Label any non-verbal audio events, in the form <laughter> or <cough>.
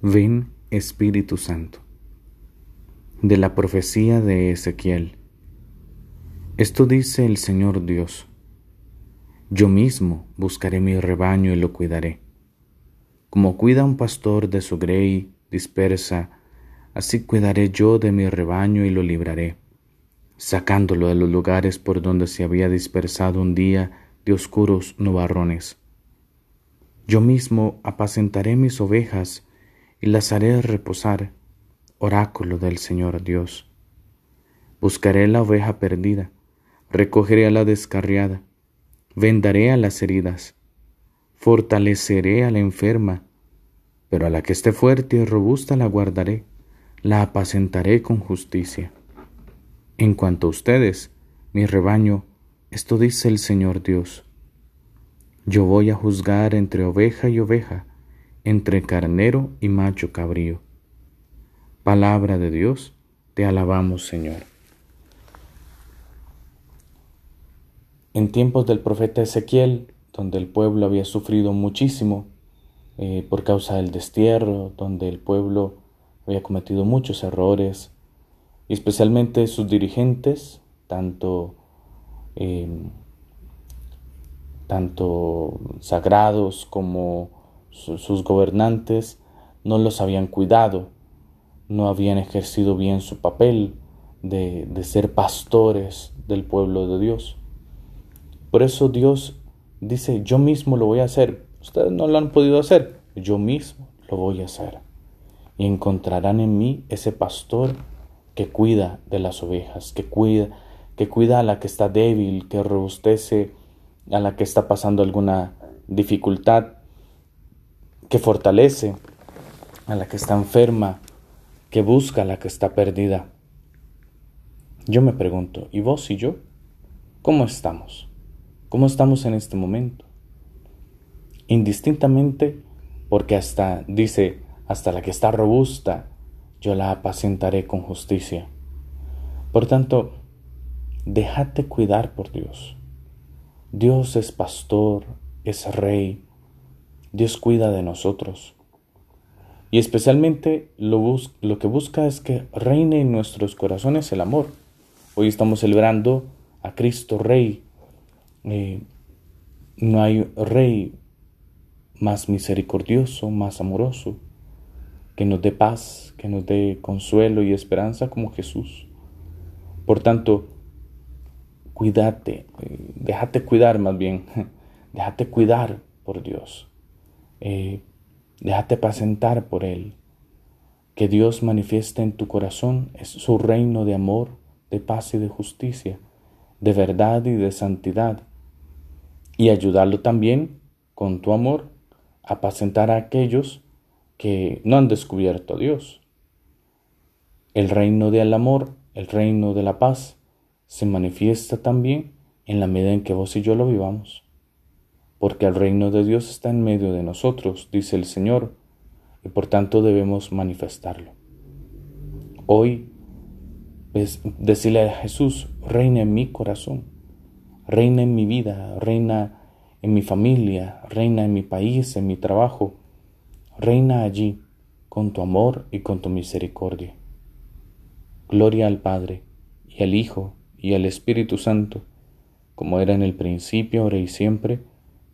Ven Espíritu Santo. De la profecía de Ezequiel. Esto dice el Señor Dios. Yo mismo buscaré mi rebaño y lo cuidaré. Como cuida un pastor de su grey dispersa, así cuidaré yo de mi rebaño y lo libraré, sacándolo de los lugares por donde se había dispersado un día de oscuros nubarrones. Yo mismo apacentaré mis ovejas y las haré reposar, oráculo del Señor Dios. Buscaré la oveja perdida, recogeré a la descarriada, vendaré a las heridas, fortaleceré a la enferma, pero a la que esté fuerte y robusta la guardaré, la apacentaré con justicia. En cuanto a ustedes, mi rebaño, esto dice el Señor Dios. Yo voy a juzgar entre oveja y oveja, entre carnero y macho cabrío. Palabra de Dios, te alabamos Señor. En tiempos del profeta Ezequiel, donde el pueblo había sufrido muchísimo eh, por causa del destierro, donde el pueblo había cometido muchos errores, y especialmente sus dirigentes, tanto, em, tanto sagrados como sus gobernantes no los habían cuidado, no habían ejercido bien su papel de, de ser pastores del pueblo de Dios. Por eso Dios dice, yo mismo lo voy a hacer. Ustedes no lo han podido hacer, yo mismo lo voy a hacer. Y encontrarán en mí ese pastor que cuida de las ovejas, que cuida, que cuida a la que está débil, que robustece a la que está pasando alguna dificultad, que fortalece a la que está enferma, que busca a la que está perdida. Yo me pregunto, ¿y vos y yo? ¿Cómo estamos? ¿Cómo estamos en este momento? Indistintamente, porque hasta, dice, hasta la que está robusta, yo la apacentaré con justicia. Por tanto, déjate cuidar por Dios. Dios es pastor, es rey, Dios cuida de nosotros. Y especialmente lo, lo, que busca es que reine en nuestros corazones el amor. Hoy estamos celebrando a Cristo Rey. Eh, no hay rey más misericordioso, más amoroso, que nos dé paz, que nos dé consuelo y esperanza como Jesús. Por tanto, cuídate, eh, déjate cuidar más bien, <laughs> déjate cuidar por Dios. Eh, déjate apacentar por Él. Que Dios manifieste en tu corazón su reino de amor, de paz y de justicia, de verdad y de santidad. Y ayudarlo también con tu amor a apacentar a aquellos que no han descubierto a Dios. El reino del amor, el reino de la paz, se manifiesta también en la medida en que vos y yo lo vivamos porque el reino de Dios está en medio de nosotros, dice el Señor, y por tanto debemos manifestarlo. Hoy, pues, decirle a Jesús, reina en mi corazón, reina en mi vida, reina en mi familia, reina en mi país, en mi trabajo, reina allí con tu amor y con tu misericordia. Gloria al Padre, y al Hijo, y al Espíritu Santo, como era en el principio, ahora y siempre,